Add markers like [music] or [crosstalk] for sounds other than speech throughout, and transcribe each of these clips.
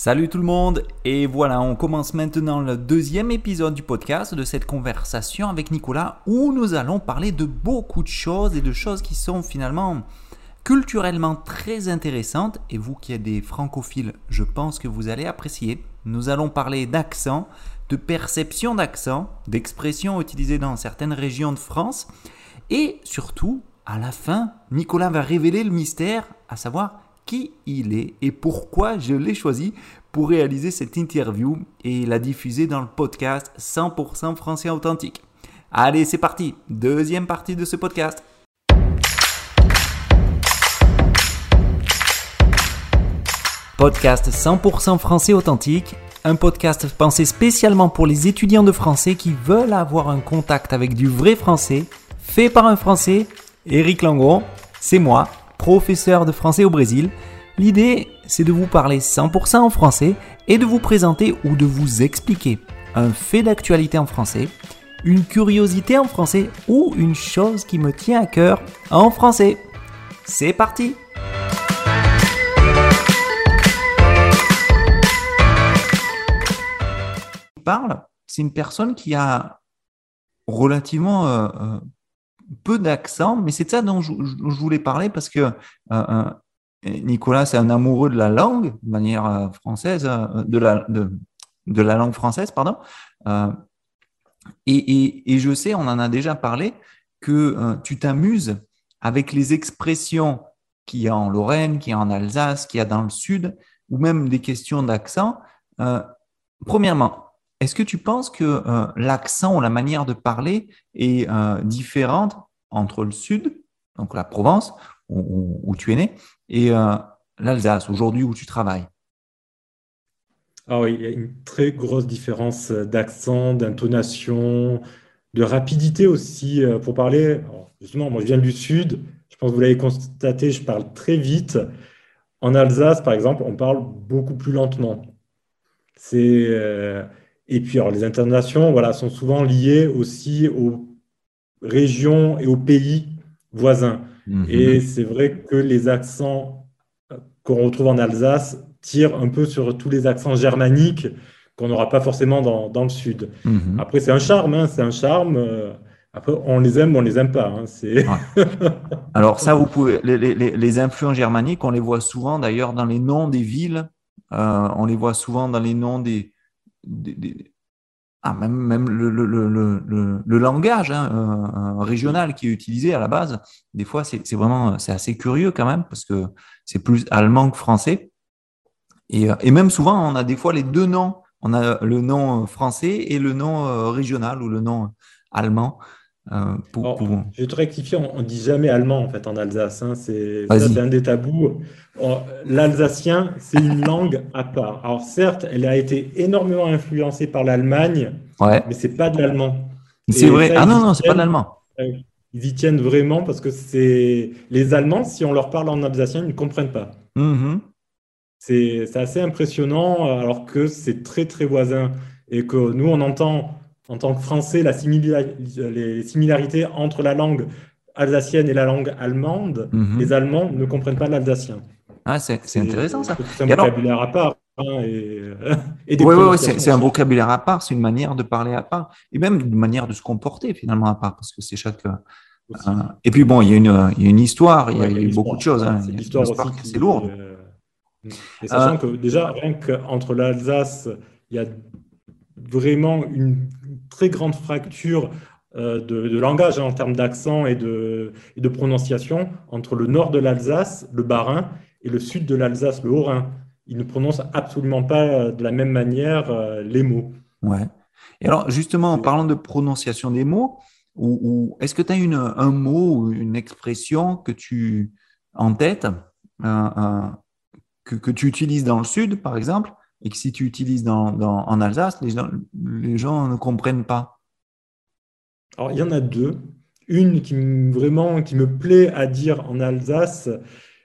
Salut tout le monde et voilà, on commence maintenant le deuxième épisode du podcast de cette conversation avec Nicolas où nous allons parler de beaucoup de choses et de choses qui sont finalement culturellement très intéressantes et vous qui êtes des francophiles, je pense que vous allez apprécier. Nous allons parler d'accent, de perception d'accent, d'expressions utilisées dans certaines régions de France et surtout, à la fin, Nicolas va révéler le mystère, à savoir qui il est et pourquoi je l'ai choisi pour réaliser cette interview et la diffuser dans le podcast 100% français authentique. Allez, c'est parti, deuxième partie de ce podcast. Podcast 100% français authentique, un podcast pensé spécialement pour les étudiants de français qui veulent avoir un contact avec du vrai français, fait par un français, Eric Langon, c'est moi, professeur de français au Brésil. L'idée, c'est de vous parler 100% en français et de vous présenter ou de vous expliquer un fait d'actualité en français, une curiosité en français ou une chose qui me tient à cœur en français. C'est parti parle, c'est une personne qui a relativement euh, euh, peu d'accent, mais c'est de ça dont je, voulais parler parce que euh, Nicolas, c'est un amoureux de la langue, de manière française, de la, langue française, pardon. Et, je sais, on en a déjà parlé, que tu t'amuses avec les expressions qu'il y a en Lorraine, qu'il y a en Alsace, qu'il y a dans le Sud, ou même des questions d'accent. premièrement, est-ce que tu penses que euh, l'accent ou la manière de parler est euh, différente entre le Sud, donc la Provence, où, tu es né, et euh, l'Alsace, aujourd'hui où tu travailles? Ah oui, il y a une très grosse différence d'accent, d'intonation, de rapidité aussi pour parler. justement, moi je viens du Sud, je pense que vous l'avez constaté, je parle très vite. En Alsace, par exemple, on parle beaucoup plus lentement. C'est et puis, alors, les internations voilà, sont souvent liées aussi aux régions et aux pays voisins. Mhm. Et c'est vrai que les accents euh, qu'on retrouve en Alsace tirent un peu sur tous les accents germaniques qu'on n'aura pas forcément dans, dans le sud. Mhm. Après, c'est un charme, hein, c'est un charme. Euh, après, on les aime ou on les aime pas. Hein, [laughs] Alors ça, vous pouvez les, les, les, influences germaniques, on les voit souvent d'ailleurs dans les noms des villes. Euh, on les voit souvent dans les noms des, ah, même, le, langage hein, régional qui est utilisé à la base, des fois, c'est vraiment c'est assez curieux quand même, parce que c'est plus allemand que français. Et, et, même souvent, on a des fois les deux noms. On a le nom français et le nom euh, régional ou le nom allemand. Euh, je vais te rectifier, on ne dit jamais allemand en fait en Alsace. Hein. c'est un des tabous. L'alsacien, c'est une langue à part. Alors certes, elle a été énormément influencée par l'Allemagne, ouais. mais c'est pas de l'allemand. C'est vrai. ah non, non, c'est pas de l'allemand. Euh, ils y tiennent vraiment parce que c'est les Allemands, si on leur parle en alsacien, ils ne comprennent pas. Mm-hmm. C'est assez impressionnant alors que c'est très très voisin et que nous on entend en tant que Français la les similarités entre la langue alsacienne et la langue allemande, mhm. les Allemands ne comprennent pas l'alsacien. Ah, c'est intéressant ça. C'est un vocabulaire à part. Hein, et, [laughs] oui, oui, c'est un vocabulaire à part, c'est une manière de parler à part, et même une manière de se comporter finalement à part, parce que c'est chaque. Euh, et puis bon, il y, a une, il y a une histoire, il y a, eu beaucoup de choses. Hein. L'histoire c'est lourd. Euh, et sachant euh, que déjà, rien qu'entre l'Alsace, il y a vraiment une très grande fracture euh, de, langage hein, en termes d'accent et de, de, prononciation entre le nord de l'Alsace, le Bas-Rhin, et le sud de l'Alsace, le Haut-Rhin. Ils ne prononcent absolument pas euh, de la même manière euh, les mots. Ouais. Et alors, justement, en parlant de prononciation des mots, ou, est-ce que tu as une, un mot ou une expression que tu en tête, que, que, tu utilises dans le sud, par exemple, et que si tu utilises dans, dans, en Alsace, les gens, les gens ne comprennent pas Alors, il y en a deux. Une qui vraiment qui me plaît à dire en Alsace,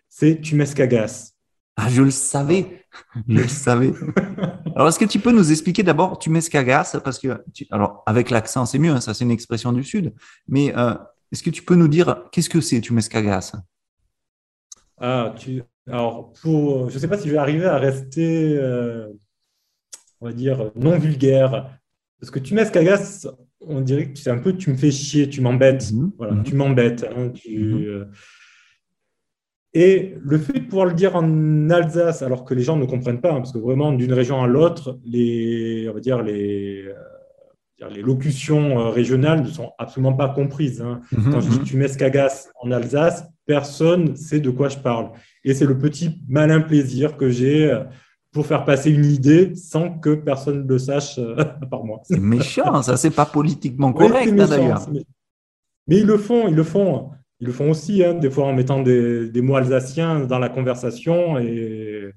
c'est tu m'escagasses. Ah, je le savais, je le savais. [laughs] Alors, est-ce que tu peux nous expliquer d'abord tu m'escagasses Parce que, alors, avec l'accent, c'est mieux, hein, ça c'est une expression du Sud. Mais euh, est-ce que tu peux nous dire qu'est-ce que c'est tu m'escagasses Ah, tu, alors, pour, je ne sais pas si je vais arriver à rester, euh, on va dire, non vulgaire. Parce que tu m'escagas, on dirait que c'est un peu tu me fais chier, tu m'embêtes. Mhm. Voilà, mhm. tu m'embêtes. Hein, mhm. euh. Et le fait de pouvoir le dire en Alsace, alors que les gens ne comprennent pas, hein, parce que vraiment d'une région à l'autre, les, on va dire les, euh, les locutions régionales ne sont absolument pas comprises. Hein. Quand je dis tu m'escagas en Alsace, personne ne sait de quoi je parle. Et c'est le petit malin plaisir que j'ai euh, pour faire passer une idée sans que personne ne le sache euh, [laughs] à part moi. C'est méchant, ça, c'est pas politiquement correct d'ailleurs. Mais, ils le font, ils le font. Ils le font aussi, hein, des fois en mettant des, mots alsaciens dans la conversation. Et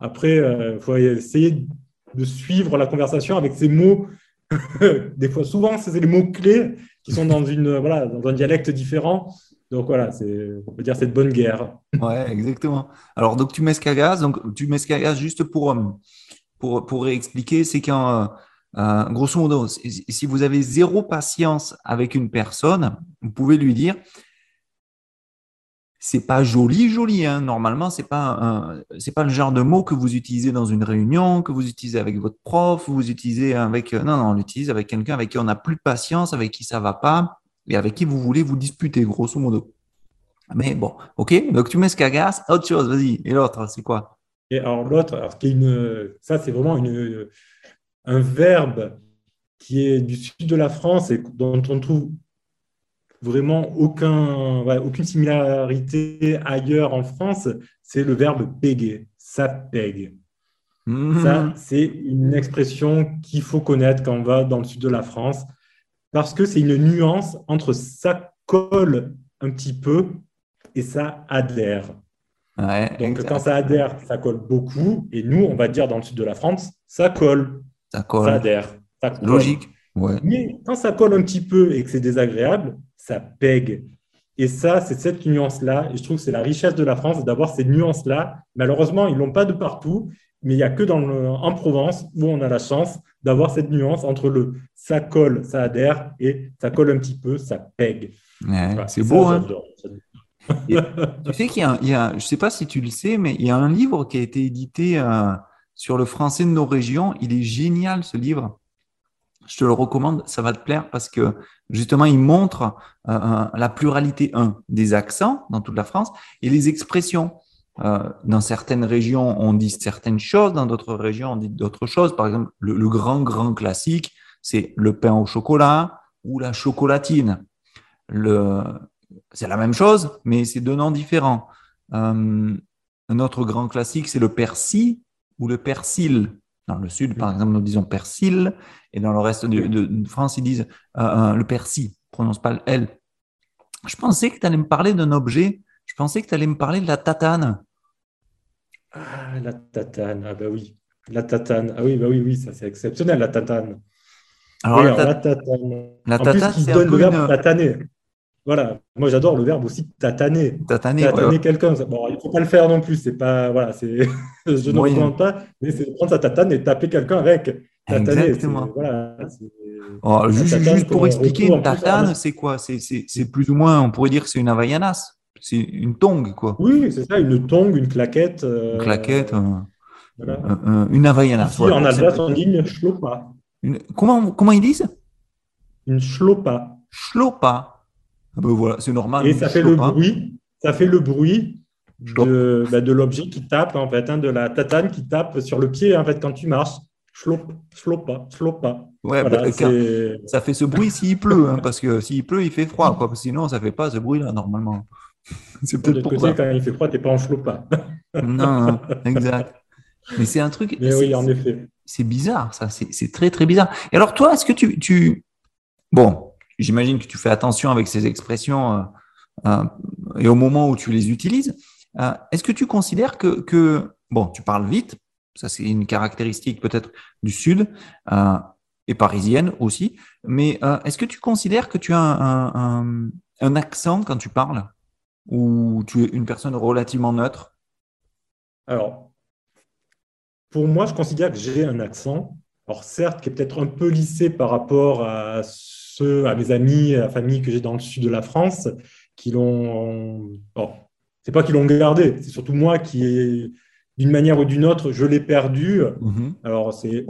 après, il euh, faut essayer de suivre la conversation avec ces mots. [laughs] des fois, souvent, c'est les mots clés qui sont dans, une, voilà, dans un dialecte différent. Donc voilà, on peut dire c'est de bonne guerre. Ouais, exactement. Alors donc tu m'escagas, donc tu m'escagas juste pour, euh, pour, pour réexpliquer, c'est qu'en euh, grosso modo, si vous avez zéro patience avec une personne, vous pouvez lui dire c'est pas joli, joli. Hein. Normalement, c'est pas c'est pas le genre de mot que vous utilisez dans une réunion, que vous utilisez avec votre prof, vous utilisez avec non non, on l'utilise avec quelqu'un avec qui on n'a plus de patience, avec qui ça va pas et avec qui vous voulez vous disputer, grosso modo. Mais bon, ok, donc tu mets ce qu'agace, autre chose, vas-y. Et l'autre, c'est quoi? Et alors l'autre, une, ça c'est vraiment une, un verbe qui est du sud de la France et dont on trouve vraiment aucun, aucune similarité ailleurs en France, c'est le verbe péguer. Ça pègue. Mhm. Ça, c'est une expression qu'il faut connaître quand on va dans le sud de la France parce que c'est une nuance entre ça colle un petit peu et ça adhère. Donc quand ça adhère, ça colle beaucoup. Et nous, on va dire dans le sud de la France, ça colle. Ça colle. Ça adhère. Logique. Mais quand ça colle un petit peu et que c'est désagréable, ça pègue. Et ça, c'est cette nuance-là. Et je trouve que c'est la richesse de la France d'avoir ces nuances-là. Malheureusement, ils ne l'ont pas de partout mais il n'y a que dans en Provence où on a la chance d'avoir cette nuance entre le ça colle, ça adhère et ça colle un petit peu, ça pègue. c'est beau, hein Tu sais qu'il y, a, je ne sais pas si tu le sais, mais il y a un livre qui a été édité euh, sur le français de nos régions. Il est génial ce livre. Je te le recommande, ça va te plaire parce que justement, il montre euh, la pluralité, un, des accents dans toute la France et les expressions. Euh, dans certaines régions, on dit certaines choses, dans d'autres régions, on dit d'autres choses. Par exemple, le, grand, grand classique, c'est le pain au chocolat ou la chocolatine. c'est la même chose, mais c'est deux noms différents. Euh, un autre grand classique, c'est le persil ou le persil. Dans le sud, par exemple, nous disons persil, et dans le reste de, France, ils disent euh, le persil, prononce pas le L. Je pensais que tu allais me parler d'un objet, je pensais que tu allais me parler de la tatane. Ah, la tatane, ah bah oui. La tatane, ah oui, bah oui, oui, ça c'est exceptionnel, la tatane. Alors, la, tatane. La tatane, c'est donne le verbe tataner. Voilà, moi j'adore le verbe aussi tataner. Tataner, tataner quelqu'un. Bon, il ne faut pas le faire non plus, c'est pas, voilà, c'est, [laughs] je ne recommande pas, mais c'est prendre sa tatane et taper quelqu'un avec. Tataner, Exactement. Voilà, oh, juste, pour expliquer, une tatane, c'est quoi? C'est, plus ou moins, on pourrait dire que c'est une Havaianas. C'est une tongue, quoi. Oui, c'est ça, une tongue, une claquette. Euh, une claquette, une Havaianas. en Alsace, on dit une schlopa. Comment, comment ils disent? Une schlopa. Schlopa. Ah ben voilà, c'est normal. Et ça fait le bruit, ça fait le bruit de, bah, de l'objet qui tape, en fait, hein, de la tatane qui tape sur le pied, en fait, quand tu marches. Schlop, schlopa, schlopa. Ouais, bah, ça fait ce bruit s'il pleut, hein, parce que s'il pleut, il fait froid, quoi. Sinon, ça fait pas ce bruit-là, normalement. [laughs] C'est peut-être pour côté, quand il fait froid, tu n'es pas en pas. non, non, exact. Mais c'est un truc. Mais oui, en effet. C'est bizarre, ça. C'est très, très bizarre. Et alors, toi, est-ce que tu. tu... Bon, j'imagine que tu fais attention avec ces expressions euh, euh, et au moment où tu les utilises. Euh, est-ce que tu considères que, que. Bon, tu parles vite, ça, c'est une caractéristique peut-être du Sud et parisienne aussi. Mais est-ce que tu considères que tu as un, un accent quand tu parles? Ou tu es une personne relativement neutre? Alors, pour moi, je considère que j'ai un accent. Alors, certes, qui est peut-être un peu lissé par rapport à ceux, à mes amis, à la famille que j'ai dans le sud de la France, qui l'ont. c'est pas qu'ils l'ont gardé, c'est surtout moi qui, d'une manière ou d'une autre, je l'ai perdu. Mhm. Alors, c'est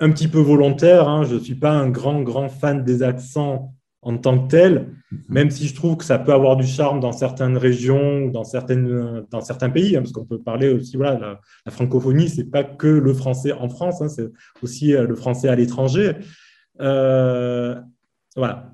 un petit peu volontaire. hein. Je ne suis pas un grand, grand fan des accents en tant que tel, même si je trouve que ça peut avoir du charme dans certaines régions ou dans, certaines, dans certains pays, hein, parce qu'on peut parler aussi, voilà, la, la francophonie, c'est pas que le français en France, hein, c'est aussi euh, le français à l'étranger. Euh, voilà.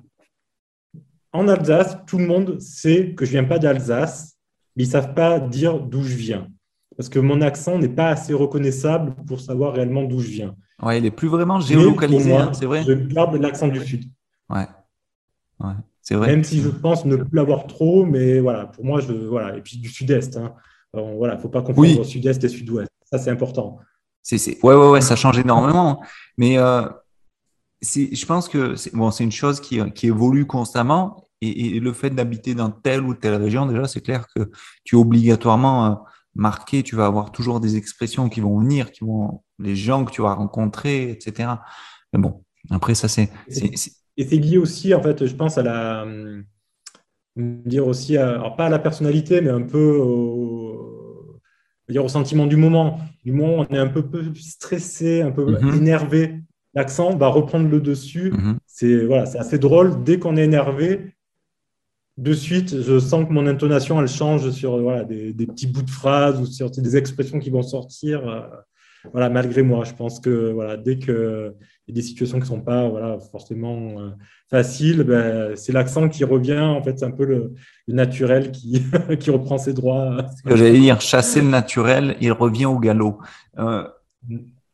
En Alsace, tout le monde sait que je viens pas d'Alsace, mais ils savent pas dire d'où je viens, parce que mon accent n'est pas assez reconnaissable pour savoir réellement d'où je viens. Ouais, il est plus vraiment géolocalisé, hein, c'est vrai. Je garde l'accent du Sud. Ouais. Ouais, c'est vrai. Même si je pense ne plus l'avoir trop, mais voilà, pour moi, je, voilà. Et puis du sud-est. Hein. Alors, voilà, il ne faut pas confondre Oui. sud-est et sud-ouest. Ça, c'est important. C'est, c'est- Ouais, ouais, ouais, ça change énormément. Mais euh, c'est, je pense que c'est, bon, c'est une chose qui, qui évolue constamment. Et, et le fait d'habiter dans telle ou telle région, déjà, c'est clair que tu es obligatoirement euh, marqué. Tu vas avoir toujours des expressions qui vont venir, qui vont, les gens que tu vas rencontrer, etc. Mais bon, après, ça, c'est, c'est, c'est- Et c'est lié aussi, en fait, je pense à la. hum, dire aussi, à- alors pas à la personnalité, mais un peu au, dire au sentiment du moment. Du moment où on est un peu, peu stressé, un peu Mhm. énervé, l'accent va reprendre le dessus. C'est voilà, c'est assez drôle. Dès qu'on est énervé, de suite, je sens que mon intonation, elle change sur voilà, des, des petits bouts de phrases ou sur des expressions qui vont sortir. Voilà, malgré moi, je pense que voilà, dès que il y a des situations qui ne sont pas voilà, forcément euh, faciles, ben, c'est l'accent qui revient. En fait, c'est un peu le, naturel qui, [laughs] qui reprend ses droits. ce que j'allais dire, chasser le naturel, il revient au galop. Euh,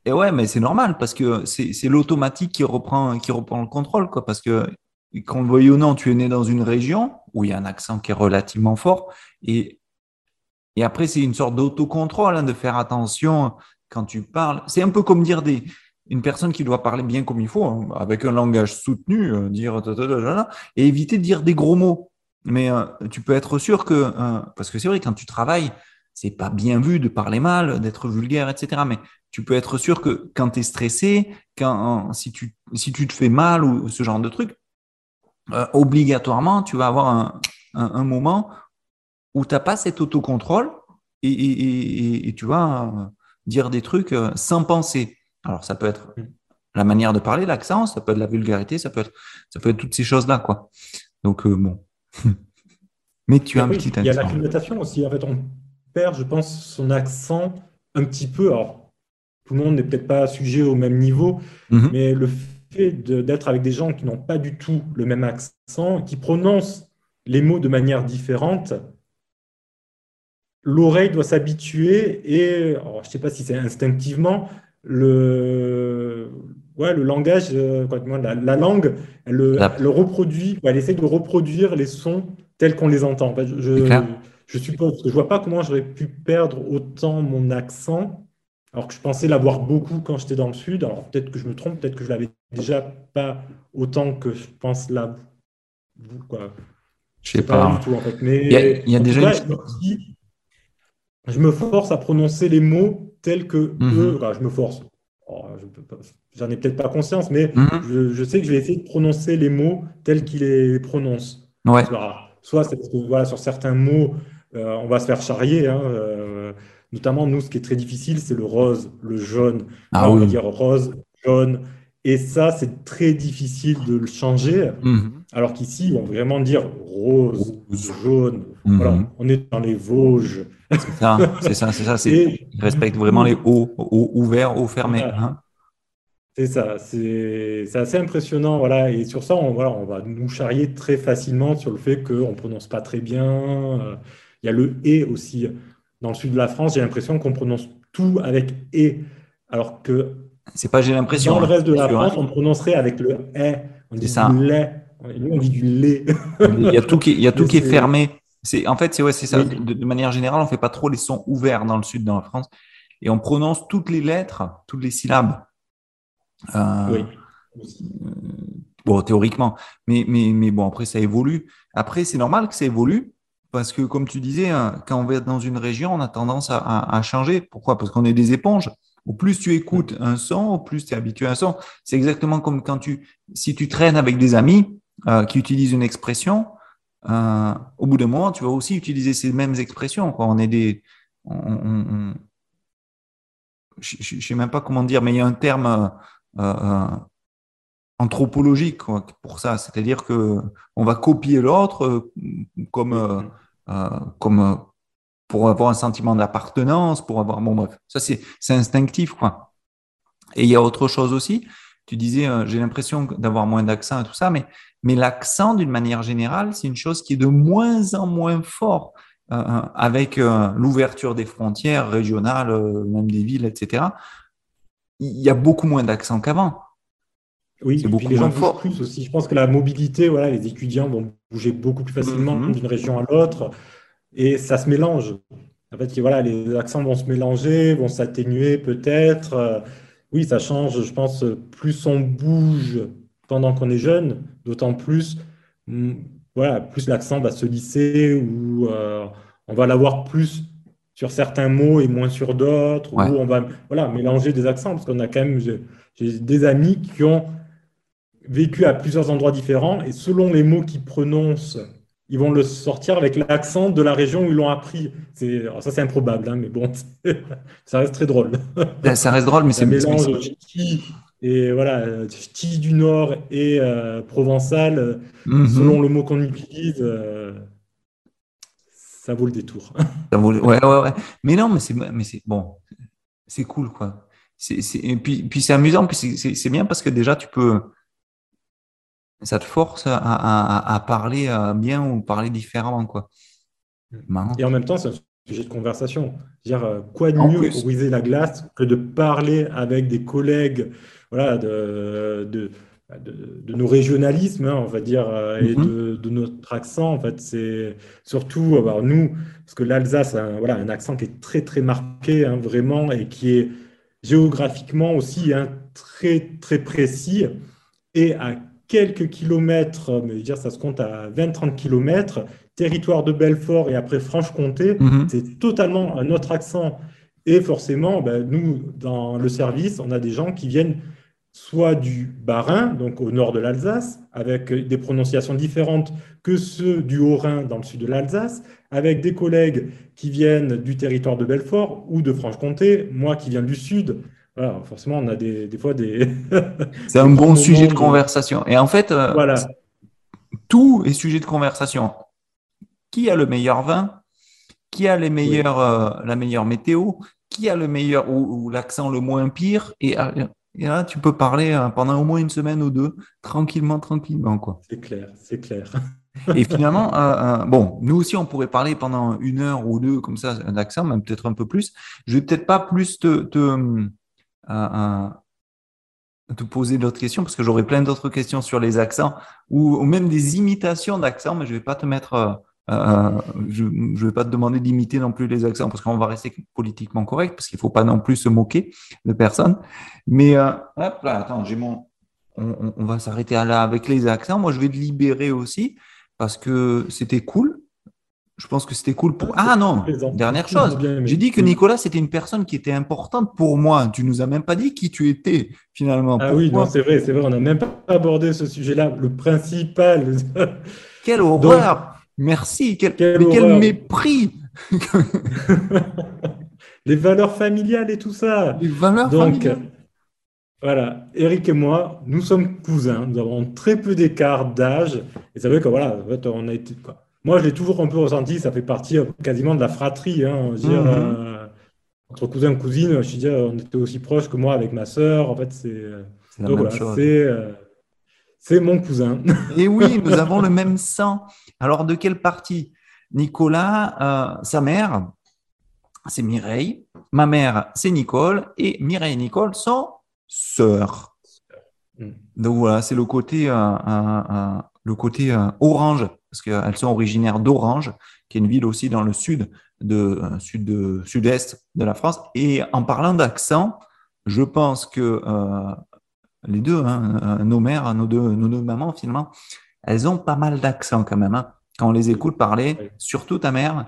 et ouais, mais c'est normal parce que c'est l'automatique qui reprend, qui reprend le contrôle, quoi. Parce que qu'on le veuille ou non, tu es né dans une région où il y a un accent qui est relativement fort. Et, et après, c'est une sorte d'autocontrôle, hein, de faire attention quand tu parles. C'est un peu comme dire des, une personne qui doit parler bien comme il faut, hein, avec un langage soutenu, euh, dire ta, ta, ta, et éviter de dire des gros mots. Mais euh, tu peux être sûr que, euh, parce que c'est vrai, quand tu travailles, c'est pas bien vu de parler mal, d'être vulgaire, etc. Mais tu peux être sûr que quand tu es stressé, quand, si, tu, si tu te fais mal ou ce genre de truc, obligatoirement, tu vas avoir un, moment où tu n'as pas cet autocontrôle et, tu vas dire des trucs euh, sans penser. Alors, ça peut être la manière de parler, l'accent, ça peut être la vulgarité, ça peut être, ça peut être toutes ces choses-là, quoi. Donc, euh, bon. [laughs] Mais tu as un petit il y a l'acclimatation aussi. En fait, on perd, je pense, son accent un petit peu. Alors, tout le monde n'est peut-être pas sujet au même niveau, Mhm. mais le fait de- d'être avec des gens qui n'ont pas du tout le même accent, qui prononcent les mots de manière différente, l'oreille doit s'habituer et, alors, je ne sais pas si c'est instinctivement, le, ouais, le langage, euh, la, la langue, elle, La- reproduit, elle essaie de reproduire les sons tels qu'on les entend. Je, clair. je suppose, je vois pas comment j'aurais pu perdre autant mon accent, alors que je pensais l'avoir beaucoup quand j'étais dans le sud. Alors peut-être que je me trompe, peut-être que je l'avais déjà pas autant que je pense là. Quoi. Je sais pas pas. du tout en fait. Mais Il y a- y a déjà cas, une- je me force à prononcer les mots tels que Mhm. eux. enfin, je me force. Oh, je J'en ai peut-être pas conscience, mais Mhm. je, je sais que je vais essayer de prononcer les mots tels qu'ils les prononcent. Ouais. Soit, c'est parce que voilà, sur certains mots, euh, on va se faire charrier. hein, euh, notamment, nous, ce qui est très difficile, c'est le rose, le jaune. Ah on va oui. dire rose, jaune. Et ça, c'est très difficile de le changer. Mhm. Alors qu'ici, on va vraiment dire rose, jaune. Voilà, on est dans les Vosges. C'est ça, c'est ça, c'est ça. c'est- [laughs] Et Ils respectent vraiment les hauts, hauts ouverts, hauts fermés. Voilà. hein. C'est ça, c'est assez impressionnant, voilà. Et sur ça, on, voilà, on va nous charrier très facilement sur le fait qu'on ne prononce pas très bien. Euh, Il y a le et aussi. Dans le sud de la France, j'ai l'impression qu'on prononce tout avec et, alors que C'est pas, j'ai l'impression. dans le hein, reste de la sûr, hein. France, on prononcerait avec le eh. On dit ça. lait. On dit du lait. Il y a tout qui, est- il y a tout qui est fermé. C'est, en fait, c'est ouais, c'est ça. Oui. De, de manière générale, on fait pas trop les sons ouverts dans le sud, dans la France, et on prononce toutes les lettres, toutes les syllabes. Euh, Oui. Bon, théoriquement, mais, mais, mais bon, après, ça évolue. Après, c'est normal que ça évolue, parce que, comme tu disais, hein, quand on va dans une région, on a tendance à, à, à changer. Pourquoi? Parce qu'on est des éponges. Au plus tu écoutes un son, au plus tu es habitué à un son. C'est exactement comme quand tu, si tu traînes avec des amis euh, qui utilisent une expression, au bout d'un moment, tu vas aussi utiliser ces mêmes expressions. On est des. je ne sais même pas comment dire, mais il y a un terme anthropologique pour ça. C'est-à-dire que on va copier l'autre comme, comme pour avoir un sentiment d'appartenance, pour avoir. Bon, bref, ça, c'est instinctif, quoi. Et il y a autre chose aussi. Tu disais, euh, j'ai l'impression d'avoir moins d'accent et tout ça, mais, mais l'accent, d'une manière générale, c'est une chose qui est de moins en moins fort euh, euh, avec l'ouverture des frontières régionales, même des villes, etc. Il y a beaucoup moins d'accent qu'avant. Oui, c'est beaucoup moins fort. Plus aussi. Je pense que la mobilité, voilà, les étudiants vont bouger beaucoup plus facilement mm-hmm. d'une région à l'autre et ça se mélange. En fait, voilà, les accents vont se mélanger, vont s'atténuer peut-être. Oui, ça change, je pense, plus on bouge pendant qu'on est jeune, d'autant plus, hmm, voilà, plus l'accent va se lisser ou euh, on va l'avoir plus sur certains mots et moins sur d'autres, ou on va voilà, mélanger des accents, parce qu'on a quand même, j'ai des amis qui ont vécu à plusieurs endroits différents, et selon les mots qu'ils prononcent ils vont le sortir avec l'accent de la région où ils l'ont appris. Ça, c'est improbable, hein, mais bon, [laughs] ça reste très drôle. Ben, ça reste drôle, mais [laughs] c'est mélange et voilà, ch'ti du Nord et euh, provençal, mhm. selon le mot qu'on utilise, euh, ça vaut le détour. [laughs] Ça vaut ouais, ouais, ouais. Mais non, mais c'est, mais c'est bon, c'est cool, quoi. C'est, et puis, puis c'est amusant, puis c'est bien parce que déjà, tu peux ça te force à, parler euh, bien ou parler différemment. Quoi. Et en même temps, c'est un sujet de conversation. Dire, euh, quoi de mieux pour briser la glace que de parler avec des collègues voilà, de, de, de, nos régionalismes, hein, on va dire, euh, et mm-hmm. de, notre accent. En fait, c'est surtout nous, parce que l'Alsace a un, voilà, un accent qui est très, très marqué, hein, vraiment, et qui est géographiquement aussi hein, très, très précis. Et à quelques kilomètres, mais dire, ça se compte à 20-30 kilomètres, territoire de Belfort et après Franche-Comté, mhm. c'est totalement un autre accent. Et forcément, ben, nous, dans le service, on a des gens qui viennent soit du Bas-Rhin, donc au nord de l'Alsace, avec des prononciations différentes que ceux du Haut-Rhin dans le sud de l'Alsace, avec des collègues qui viennent du territoire de Belfort ou de Franche-Comté, moi qui viens du sud, forcément, on a des, fois des. [laughs] C'est un bon sujet de conversation. Et en fait, euh, voilà. tout est sujet de conversation. Qui a le meilleur vin? Qui a les meilleurs, euh, la meilleure météo? Qui a le meilleur ou, l'accent le moins pire? Et, euh, et, là, tu peux parler pendant au moins une semaine ou deux, tranquillement, tranquillement. quoi. C'est clair, c'est clair. Et finalement, bon, nous aussi, on pourrait parler pendant une heure ou deux comme ça d'accent, même peut-être un peu plus. Je vais peut-être pas plus te, te, à, te poser d'autres questions parce que j'aurais plein d'autres questions sur les accents ou, même des imitations d'accents, mais je vais pas te mettre, euh, euh, je ne vais pas te demander d'imiter non plus les accents parce qu'on va rester politiquement correct parce qu'il faut pas non plus se moquer de personne. Mais euh, hop là, attends, j'ai mon, on, on va s'arrêter là avec les accents. Moi, je vais te libérer aussi parce que c'était cool. Je pense que c'était cool pour. Ah non, dernière chose. J'ai dit que Nicolas, c'était une personne qui était importante pour moi. Tu nous as même pas dit qui tu étais finalement. Ah oui, non, c'est vrai, c'est vrai. On n'a même pas abordé ce sujet-là. Le principal. [laughs] Quelle horreur Merci. Quel, quel mépris [laughs] Les valeurs familiales et tout ça. Les valeurs Donc, Voilà, Eric et moi, nous sommes cousins. Nous avons très peu d'écart d'âge. Et ça veut que voilà, en fait, on a été quoi moi, je l'ai toujours un peu ressenti, ça fait partie euh, quasiment de la fratrie. Hein, dire, mhm. euh, entre cousins et cousines, je dire, on était aussi proches que moi avec ma sœur. En fait, c'est c'est mon cousin. [laughs] Et oui, nous avons le même sang. Alors, de quelle partie? Nicolas, euh, sa mère, c'est Mireille. Ma mère, c'est Nicole. Et Mireille et Nicole sont sœurs. Mm. Donc voilà, c'est le côté, le côté orange parce qu'elles sont originaires d'Orange, qui est une ville aussi dans le sud de euh, sud de sud-est de la France. Et en parlant d'accent, je pense que euh, les deux, hein, euh, nos mères, nos deux, nos deux mamans finalement, elles ont pas mal d'accent quand même. Hein. Quand on les écoute parler, surtout ta mère,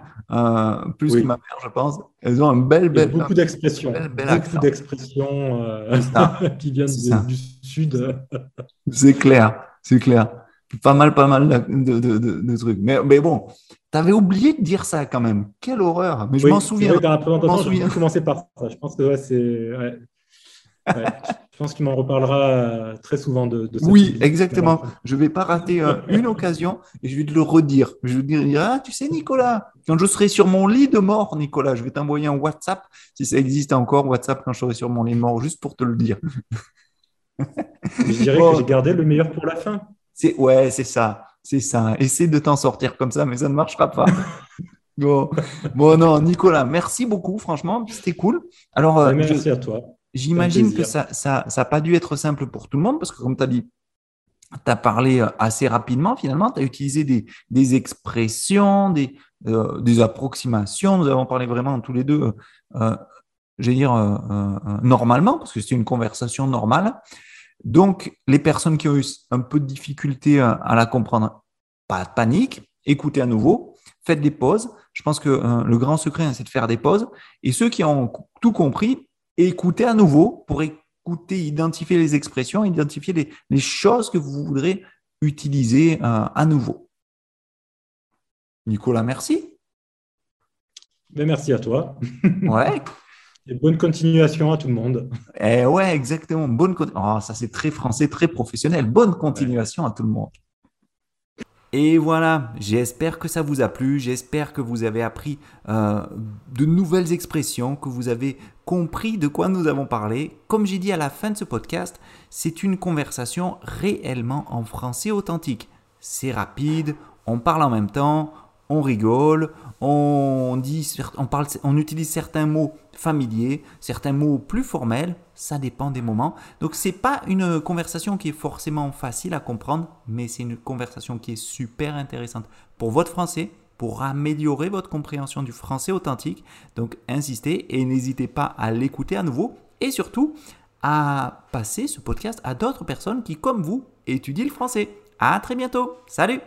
plus que ma mère, je pense, elles ont un bel, bel, beaucoup d'expressions, beaucoup d'expressions [laughs] qui viennent du sud. c'est clair, c'est clair. Pas mal, pas mal de, de, de, trucs. Mais, mais bon, tu avais oublié de dire ça quand même. Quelle horreur. Mais je m'en souviens. Oui, je m'en commencer par ça. Je pense que ouais, c'est. Je pense qu'il m'en reparlera euh, très souvent de, ça. Oui, exactement. Je ne vais pas rater euh, [laughs] une occasion et je vais te le redire. Je vais te dire, ah, tu sais, Nicolas, quand je serai sur mon lit de mort, Nicolas, je vais t'envoyer un WhatsApp, si ça existe encore, WhatsApp, quand je serai sur mon lit de mort, juste pour te le dire. je dirais que j'ai gardé le meilleur pour la fin. C'est Ouais, c'est ça. C'est ça. Essaie de t'en sortir comme ça, mais ça ne marchera pas. [laughs] bon. bon, non, Nicolas, merci beaucoup, franchement, c'était cool. Alors, euh, merci à toi. J'imagine que ça n'a ça, ça pas dû être simple pour tout le monde parce que, comme tu as dit, tu as parlé euh, assez rapidement finalement, tu as utilisé des, des expressions, des, euh, des, approximations. Nous avons parlé vraiment tous les deux, euh, je vais dire, euh, normalement, parce que c'est une conversation normale. Donc, les personnes qui ont eu un peu de difficulté à la comprendre, pas de panique, écoutez à nouveau, faites des pauses. Je pense que le grand secret, hein, c'est de faire des pauses. Et ceux qui ont tout compris, écoutez à nouveau pour écouter, identifier les expressions, identifier les, choses que vous voudrez utiliser euh, à nouveau. Nicolas, merci. Ben, merci à toi. Ouais. [laughs] Et bonne continuation à tout le monde. Eh ouais, exactement. Bonne oh, ça c'est très français, très professionnel. Bonne continuation à tout le monde. Et voilà, j'espère que ça vous a plu, j'espère que vous avez appris euh, de nouvelles expressions, que vous avez compris de quoi nous avons parlé. Comme j'ai dit à la fin de ce podcast, c'est une conversation réellement en français authentique. C'est rapide, on parle en même temps, on rigole, on, dit, on, parle, on utilise certains mots familiers, certains mots plus formels, ça dépend des moments. Donc c'est pas une conversation qui est forcément facile à comprendre, mais c'est une conversation qui est super intéressante pour votre français, pour améliorer votre compréhension du français authentique. Donc insistez et n'hésitez pas à l'écouter à nouveau et surtout à passer ce podcast à d'autres personnes qui, comme vous, étudient le français. À très bientôt. Salut